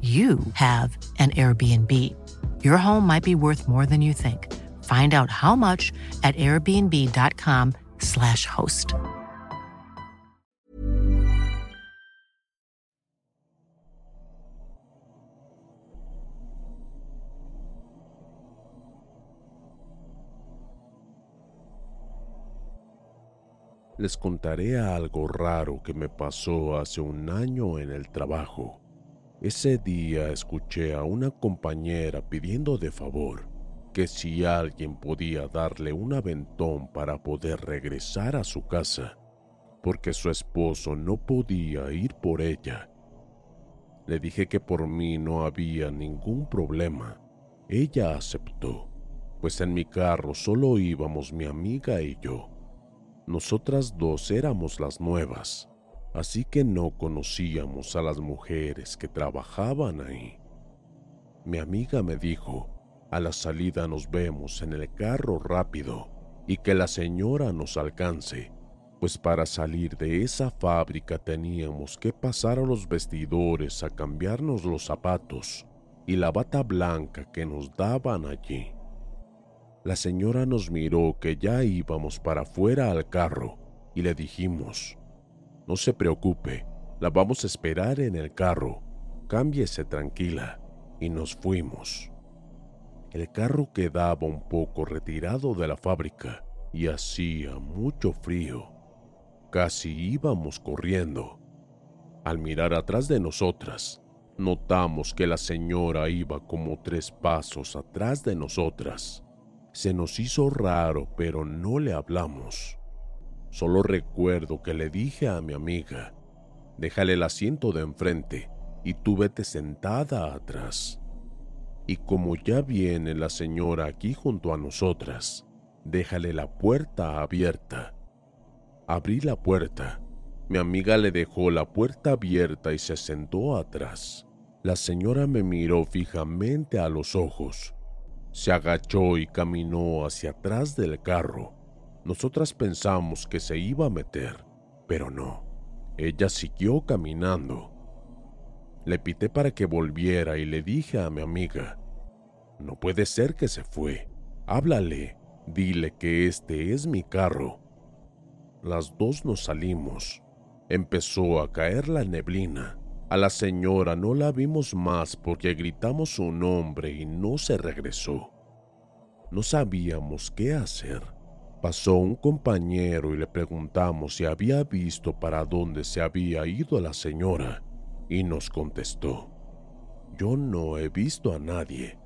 you have an Airbnb. Your home might be worth more than you think. Find out how much at airbnb.com/slash host. Les contaré algo raro que me pasó hace un año en el trabajo. Ese día escuché a una compañera pidiendo de favor que si alguien podía darle un aventón para poder regresar a su casa, porque su esposo no podía ir por ella. Le dije que por mí no había ningún problema. Ella aceptó, pues en mi carro solo íbamos mi amiga y yo. Nosotras dos éramos las nuevas así que no conocíamos a las mujeres que trabajaban ahí. Mi amiga me dijo, a la salida nos vemos en el carro rápido y que la señora nos alcance, pues para salir de esa fábrica teníamos que pasar a los vestidores a cambiarnos los zapatos y la bata blanca que nos daban allí. La señora nos miró que ya íbamos para afuera al carro y le dijimos, no se preocupe, la vamos a esperar en el carro. Cámbiese tranquila. Y nos fuimos. El carro quedaba un poco retirado de la fábrica y hacía mucho frío. Casi íbamos corriendo. Al mirar atrás de nosotras, notamos que la señora iba como tres pasos atrás de nosotras. Se nos hizo raro, pero no le hablamos. Solo recuerdo que le dije a mi amiga, déjale el asiento de enfrente y tú vete sentada atrás. Y como ya viene la señora aquí junto a nosotras, déjale la puerta abierta. Abrí la puerta. Mi amiga le dejó la puerta abierta y se sentó atrás. La señora me miró fijamente a los ojos. Se agachó y caminó hacia atrás del carro nosotras pensamos que se iba a meter, pero no. Ella siguió caminando. Le pité para que volviera y le dije a mi amiga, no puede ser que se fue. Háblale, dile que este es mi carro. Las dos nos salimos. Empezó a caer la neblina. A la señora no la vimos más porque gritamos su nombre y no se regresó. No sabíamos qué hacer. Pasó un compañero y le preguntamos si había visto para dónde se había ido la señora y nos contestó, yo no he visto a nadie.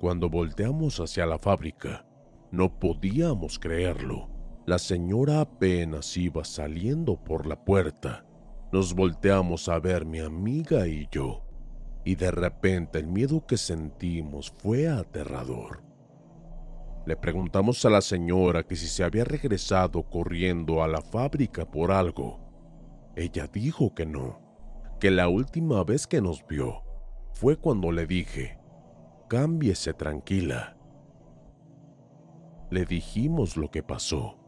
Cuando volteamos hacia la fábrica, no podíamos creerlo. La señora apenas iba saliendo por la puerta. Nos volteamos a ver mi amiga y yo, y de repente el miedo que sentimos fue aterrador. Le preguntamos a la señora que si se había regresado corriendo a la fábrica por algo. Ella dijo que no, que la última vez que nos vio fue cuando le dije, cámbiese tranquila. Le dijimos lo que pasó.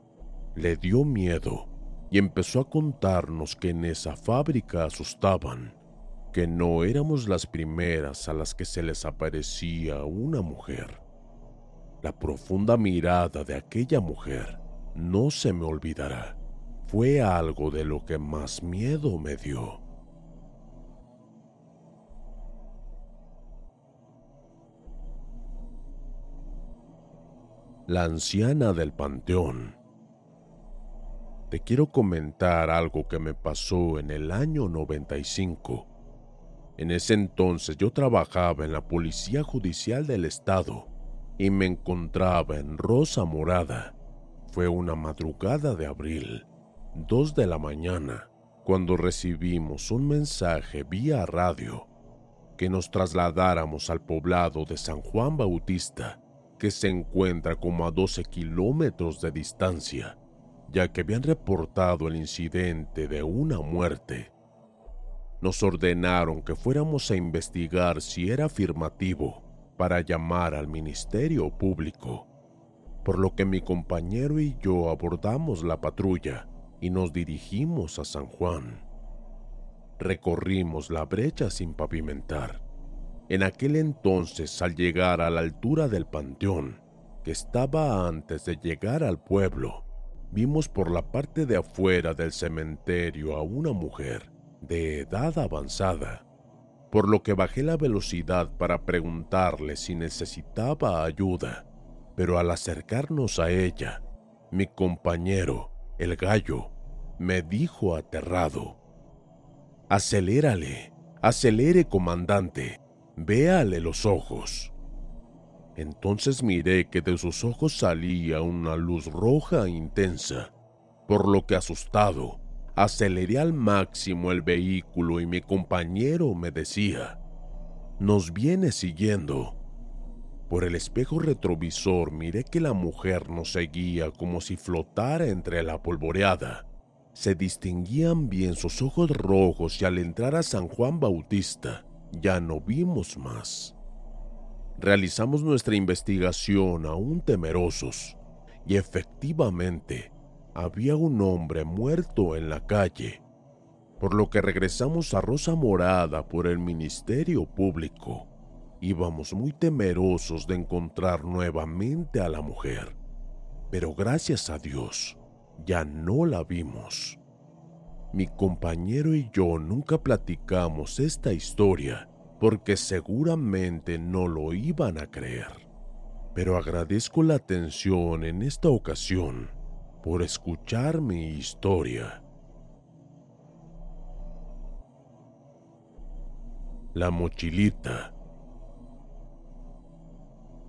Le dio miedo y empezó a contarnos que en esa fábrica asustaban. que no éramos las primeras a las que se les aparecía una mujer. La profunda mirada de aquella mujer no se me olvidará. Fue algo de lo que más miedo me dio. La anciana del panteón. Te quiero comentar algo que me pasó en el año 95. En ese entonces yo trabajaba en la Policía Judicial del Estado y me encontraba en Rosa Morada. Fue una madrugada de abril, dos de la mañana, cuando recibimos un mensaje vía radio que nos trasladáramos al poblado de San Juan Bautista, que se encuentra como a 12 kilómetros de distancia ya que habían reportado el incidente de una muerte. Nos ordenaron que fuéramos a investigar si era afirmativo para llamar al Ministerio Público, por lo que mi compañero y yo abordamos la patrulla y nos dirigimos a San Juan. Recorrimos la brecha sin pavimentar. En aquel entonces, al llegar a la altura del panteón, que estaba antes de llegar al pueblo, vimos por la parte de afuera del cementerio a una mujer de edad avanzada, por lo que bajé la velocidad para preguntarle si necesitaba ayuda, pero al acercarnos a ella, mi compañero, el gallo, me dijo aterrado, Acelérale, acelere comandante, véale los ojos. Entonces miré que de sus ojos salía una luz roja intensa, por lo que asustado, aceleré al máximo el vehículo y mi compañero me decía, nos viene siguiendo. Por el espejo retrovisor miré que la mujer nos seguía como si flotara entre la polvoreada. Se distinguían bien sus ojos rojos y al entrar a San Juan Bautista ya no vimos más realizamos nuestra investigación aún temerosos y efectivamente había un hombre muerto en la calle, por lo que regresamos a Rosa Morada por el Ministerio Público. Íbamos muy temerosos de encontrar nuevamente a la mujer, pero gracias a Dios ya no la vimos. Mi compañero y yo nunca platicamos esta historia porque seguramente no lo iban a creer. Pero agradezco la atención en esta ocasión por escuchar mi historia. La mochilita.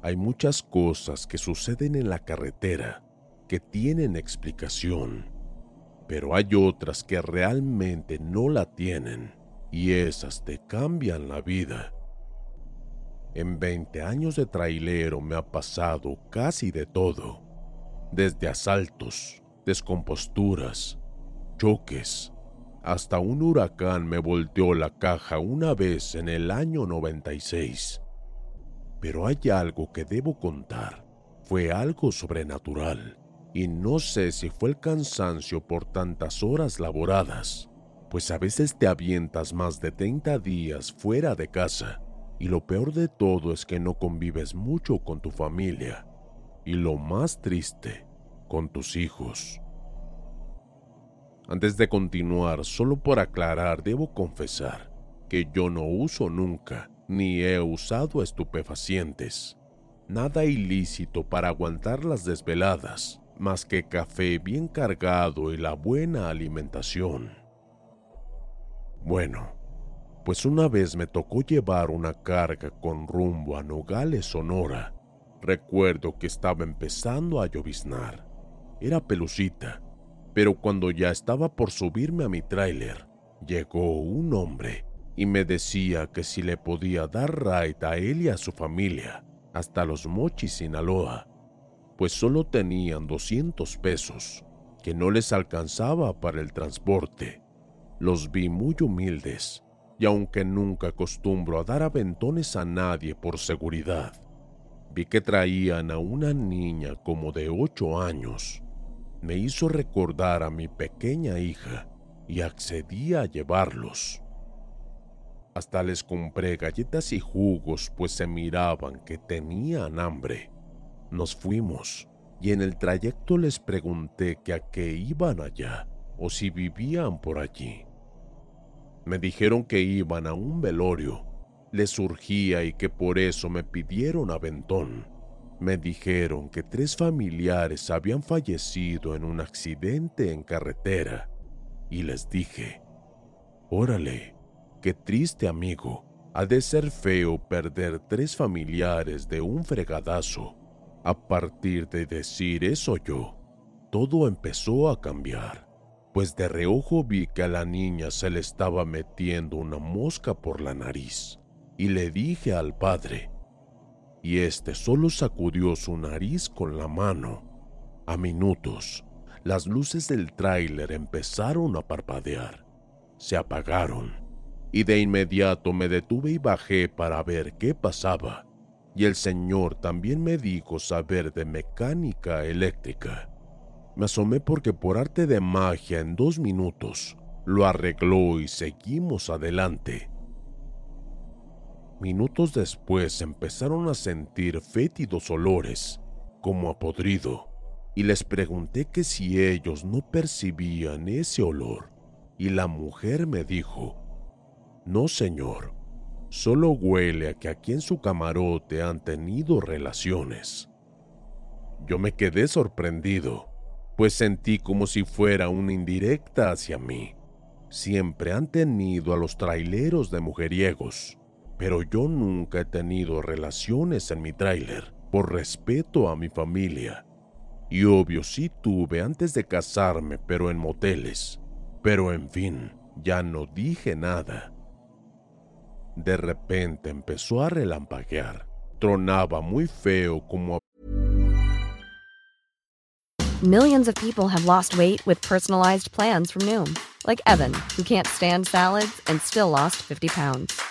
Hay muchas cosas que suceden en la carretera que tienen explicación, pero hay otras que realmente no la tienen y esas te cambian la vida. En 20 años de trailero me ha pasado casi de todo, desde asaltos, descomposturas, choques, hasta un huracán me volteó la caja una vez en el año 96. Pero hay algo que debo contar, fue algo sobrenatural, y no sé si fue el cansancio por tantas horas laboradas pues a veces te avientas más de 30 días fuera de casa y lo peor de todo es que no convives mucho con tu familia y lo más triste, con tus hijos. Antes de continuar, solo por aclarar, debo confesar que yo no uso nunca ni he usado estupefacientes. Nada ilícito para aguantar las desveladas, más que café bien cargado y la buena alimentación. Bueno, pues una vez me tocó llevar una carga con rumbo a Nogales, Sonora. Recuerdo que estaba empezando a lloviznar. Era pelucita, pero cuando ya estaba por subirme a mi tráiler, llegó un hombre y me decía que si le podía dar ride a él y a su familia hasta los Mochis, Sinaloa, pues solo tenían 200 pesos, que no les alcanzaba para el transporte los vi muy humildes, y aunque nunca acostumbro a dar aventones a nadie por seguridad, vi que traían a una niña como de ocho años. Me hizo recordar a mi pequeña hija y accedí a llevarlos. Hasta les compré galletas y jugos pues se miraban que tenían hambre. Nos fuimos y en el trayecto les pregunté que a qué iban allá o si vivían por allí. Me dijeron que iban a un velorio, les surgía y que por eso me pidieron aventón. Me dijeron que tres familiares habían fallecido en un accidente en carretera. Y les dije, órale, qué triste amigo, ha de ser feo perder tres familiares de un fregadazo. A partir de decir eso yo, todo empezó a cambiar, pues de reojo vi que a la niña se le estaba metiendo una mosca por la nariz. Y le dije al padre, y este solo sacudió su nariz con la mano. A minutos, las luces del tráiler empezaron a parpadear, se apagaron, y de inmediato me detuve y bajé para ver qué pasaba y el señor también me dijo saber de mecánica eléctrica. Me asomé porque por arte de magia en dos minutos lo arregló y seguimos adelante. Minutos después empezaron a sentir fétidos olores, como a podrido, y les pregunté que si ellos no percibían ese olor, y la mujer me dijo, no señor, solo huele a que aquí en su camarote han tenido relaciones. Yo me quedé sorprendido, pues sentí como si fuera una indirecta hacia mí. Siempre han tenido a los traileros de mujeriegos, pero yo nunca he tenido relaciones en mi trailer por respeto a mi familia. Y obvio sí tuve antes de casarme, pero en moteles. Pero en fin, ya no dije nada. De repente empezó a relampaguear. Tronaba muy feo como Millions of people have lost weight with personalized plans from Noom, like Evan, who can't stand salads and still lost 50 pounds.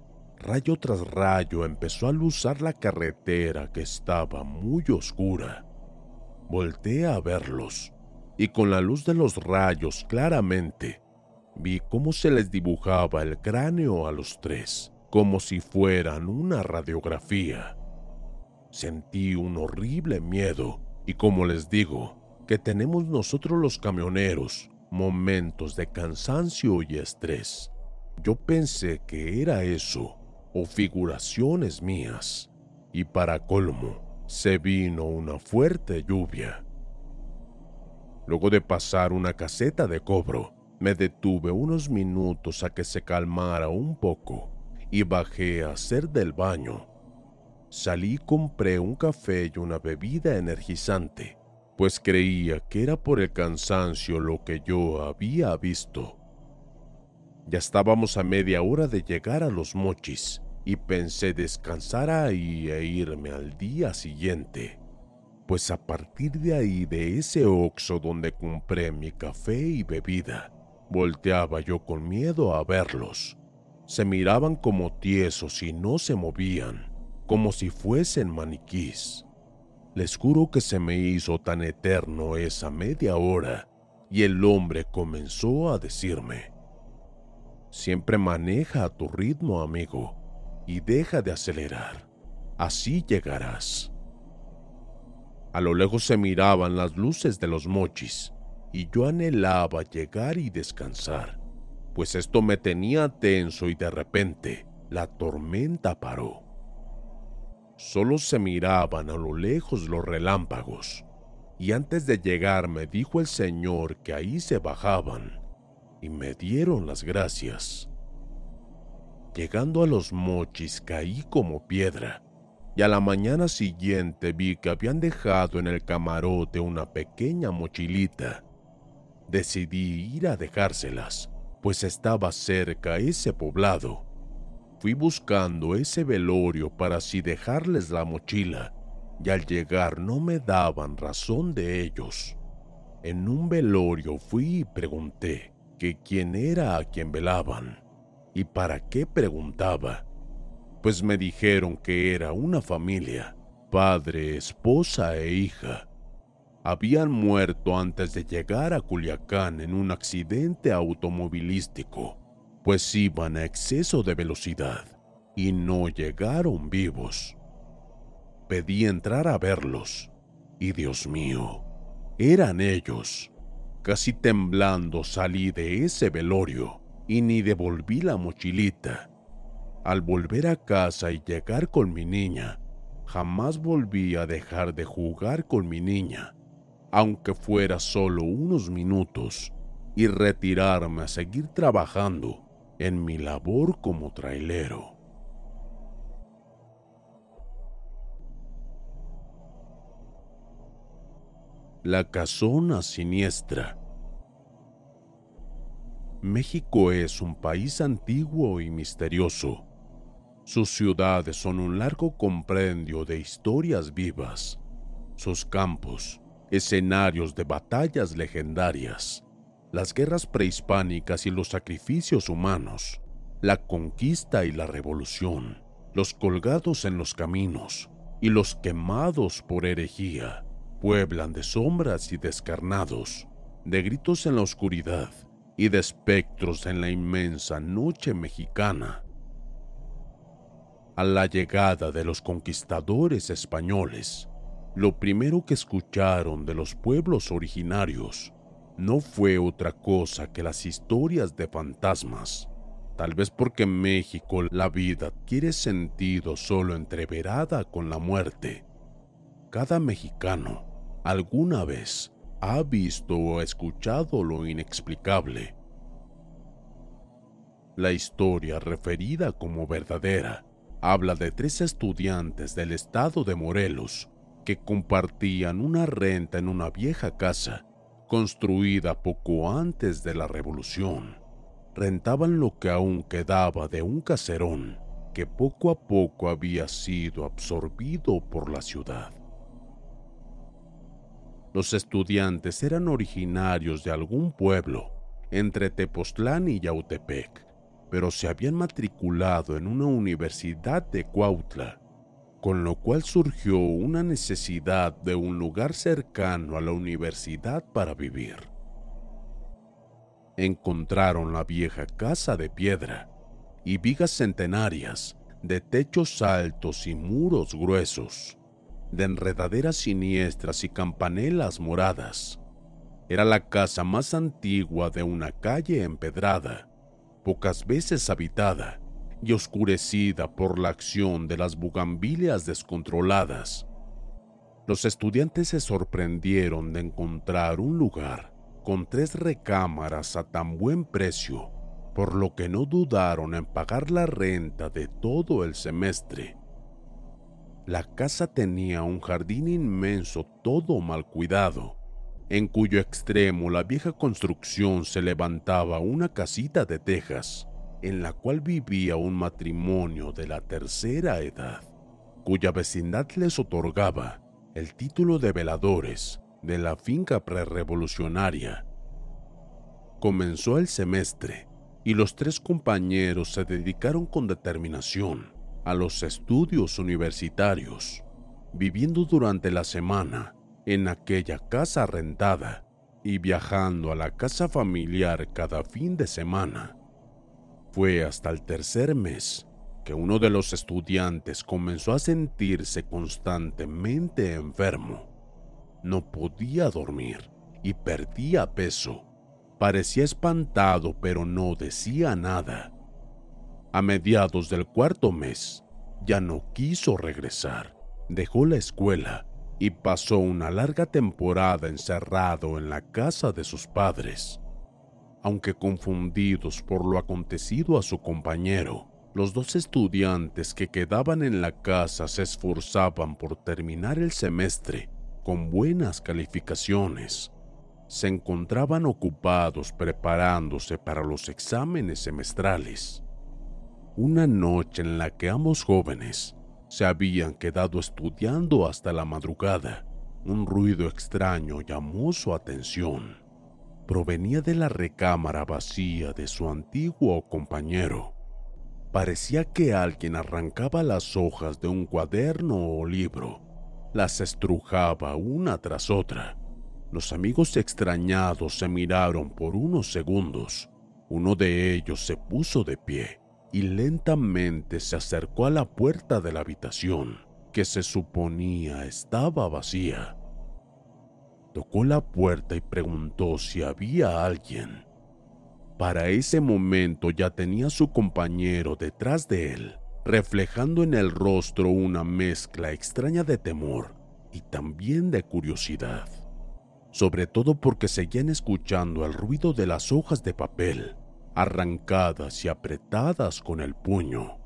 rayo tras rayo empezó a luzar la carretera que estaba muy oscura. Volté a verlos, y con la luz de los rayos claramente, vi cómo se les dibujaba el cráneo a los tres, como si fueran una radiografía. Sentí un horrible miedo y como les digo, que tenemos nosotros los camioneros momentos de cansancio y estrés. Yo pensé que era eso o figuraciones mías y para colmo se vino una fuerte lluvia. Luego de pasar una caseta de cobro, me detuve unos minutos a que se calmara un poco y bajé a hacer del baño. Salí y compré un café y una bebida energizante, pues creía que era por el cansancio lo que yo había visto. Ya estábamos a media hora de llegar a los mochis y pensé descansar ahí e irme al día siguiente, pues a partir de ahí de ese oxo donde compré mi café y bebida, volteaba yo con miedo a verlos se miraban como tiesos y no se movían, como si fuesen maniquís. Les juro que se me hizo tan eterno esa media hora y el hombre comenzó a decirme, siempre maneja a tu ritmo, amigo, y deja de acelerar, así llegarás. A lo lejos se miraban las luces de los mochis y yo anhelaba llegar y descansar pues esto me tenía tenso y de repente la tormenta paró. Solo se miraban a lo lejos los relámpagos, y antes de llegar me dijo el señor que ahí se bajaban, y me dieron las gracias. Llegando a los mochis caí como piedra, y a la mañana siguiente vi que habían dejado en el camarote una pequeña mochilita. Decidí ir a dejárselas, pues estaba cerca ese poblado Fui buscando ese velorio para así dejarles la mochila, y al llegar no me daban razón de ellos. En un velorio fui y pregunté quién era a quien velaban y para qué preguntaba, pues me dijeron que era una familia, padre, esposa e hija. Habían muerto antes de llegar a Culiacán en un accidente automovilístico pues iban a exceso de velocidad y no llegaron vivos. Pedí entrar a verlos y Dios mío, eran ellos. Casi temblando salí de ese velorio y ni devolví la mochilita. Al volver a casa y llegar con mi niña, jamás volví a dejar de jugar con mi niña, aunque fuera solo unos minutos, y retirarme a seguir trabajando en mi labor como trailero. La casona siniestra. México es un país antiguo y misterioso. Sus ciudades son un largo comprendio de historias vivas. Sus campos, escenarios de batallas legendarias las guerras prehispánicas y los sacrificios humanos, la conquista y la revolución, los colgados en los caminos y los quemados por herejía, pueblan de sombras y descarnados, de gritos en la oscuridad y de espectros en la inmensa noche mexicana. A la llegada de los conquistadores españoles, lo primero que escucharon de los pueblos originarios no fue otra cosa que las historias de fantasmas. Tal vez porque en México la vida adquiere sentido solo entreverada con la muerte. Cada mexicano alguna vez ha visto o escuchado lo inexplicable. La historia referida como verdadera habla de tres estudiantes del estado de Morelos que compartían una renta en una vieja casa construida poco antes de la revolución. Rentaban lo que aún quedaba de un caserón que poco a poco había sido absorbido por la ciudad. Los estudiantes eran originarios de algún pueblo entre Tepoztlán y Yautepec, pero se habían matriculado en una universidad de Cuautla con lo cual surgió una necesidad de un lugar cercano a la universidad para vivir. Encontraron la vieja casa de piedra y vigas centenarias de techos altos y muros gruesos, de enredaderas siniestras y campanelas moradas. Era la casa más antigua de una calle empedrada, pocas veces habitada y oscurecida por la acción de las bugambilias descontroladas. Los estudiantes se sorprendieron de encontrar un lugar con tres recámaras a tan buen precio, por lo que no dudaron en pagar la renta de todo el semestre. La casa tenía un jardín inmenso todo mal cuidado, en cuyo extremo la vieja construcción se levantaba una casita de tejas en la cual vivía un matrimonio de la tercera edad, cuya vecindad les otorgaba el título de veladores de la finca prerevolucionaria. Comenzó el semestre y los tres compañeros se dedicaron con determinación a los estudios universitarios, viviendo durante la semana en aquella casa rentada y viajando a la casa familiar cada fin de semana. Fue hasta el tercer mes que uno de los estudiantes comenzó a sentirse constantemente enfermo. No podía dormir y perdía peso. Parecía espantado pero no decía nada. A mediados del cuarto mes, ya no quiso regresar. Dejó la escuela y pasó una larga temporada encerrado en la casa de sus padres. Aunque confundidos por lo acontecido a su compañero, los dos estudiantes que quedaban en la casa se esforzaban por terminar el semestre con buenas calificaciones. Se encontraban ocupados preparándose para los exámenes semestrales. Una noche en la que ambos jóvenes se habían quedado estudiando hasta la madrugada, un ruido extraño llamó su atención. Provenía de la recámara vacía de su antiguo compañero. Parecía que alguien arrancaba las hojas de un cuaderno o libro, las estrujaba una tras otra. Los amigos extrañados se miraron por unos segundos. Uno de ellos se puso de pie y lentamente se acercó a la puerta de la habitación, que se suponía estaba vacía. Tocó la puerta y preguntó si había alguien. Para ese momento ya tenía a su compañero detrás de él, reflejando en el rostro una mezcla extraña de temor y también de curiosidad, sobre todo porque seguían escuchando el ruido de las hojas de papel arrancadas y apretadas con el puño.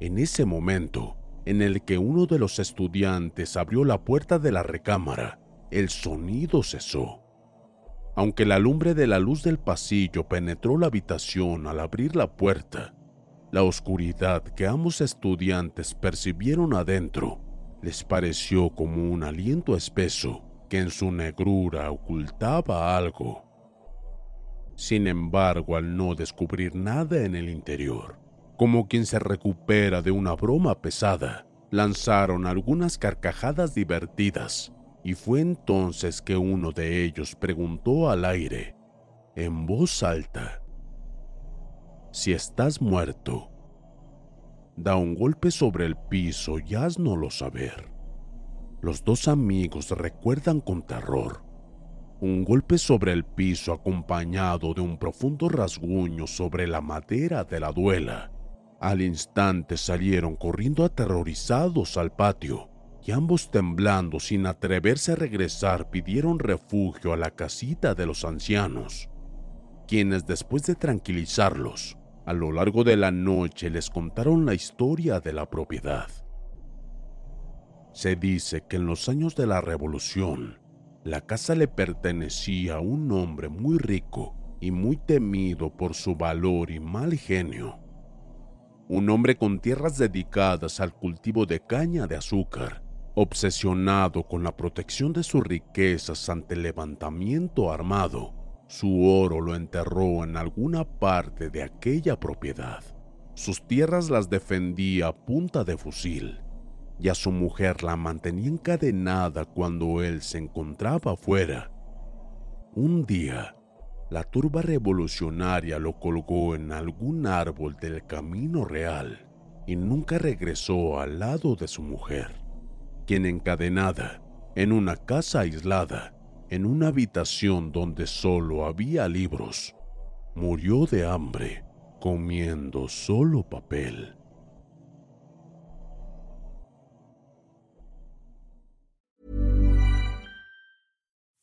En ese momento, en el que uno de los estudiantes abrió la puerta de la recámara, el sonido cesó. Aunque la lumbre de la luz del pasillo penetró la habitación al abrir la puerta, la oscuridad que ambos estudiantes percibieron adentro les pareció como un aliento espeso que en su negrura ocultaba algo. Sin embargo, al no descubrir nada en el interior, como quien se recupera de una broma pesada, lanzaron algunas carcajadas divertidas, y fue entonces que uno de ellos preguntó al aire, en voz alta, Si estás muerto, da un golpe sobre el piso y haznoslo saber. Los dos amigos recuerdan con terror un golpe sobre el piso acompañado de un profundo rasguño sobre la madera de la duela. Al instante salieron corriendo aterrorizados al patio y ambos temblando sin atreverse a regresar pidieron refugio a la casita de los ancianos, quienes después de tranquilizarlos, a lo largo de la noche les contaron la historia de la propiedad. Se dice que en los años de la Revolución, la casa le pertenecía a un hombre muy rico y muy temido por su valor y mal genio. Un hombre con tierras dedicadas al cultivo de caña de azúcar, obsesionado con la protección de sus riquezas ante el levantamiento armado, su oro lo enterró en alguna parte de aquella propiedad. Sus tierras las defendía a punta de fusil y a su mujer la mantenía encadenada cuando él se encontraba afuera. Un día, la turba revolucionaria lo colgó en algún árbol del camino real y nunca regresó al lado de su mujer, quien encadenada, en una casa aislada, en una habitación donde solo había libros, murió de hambre, comiendo solo papel.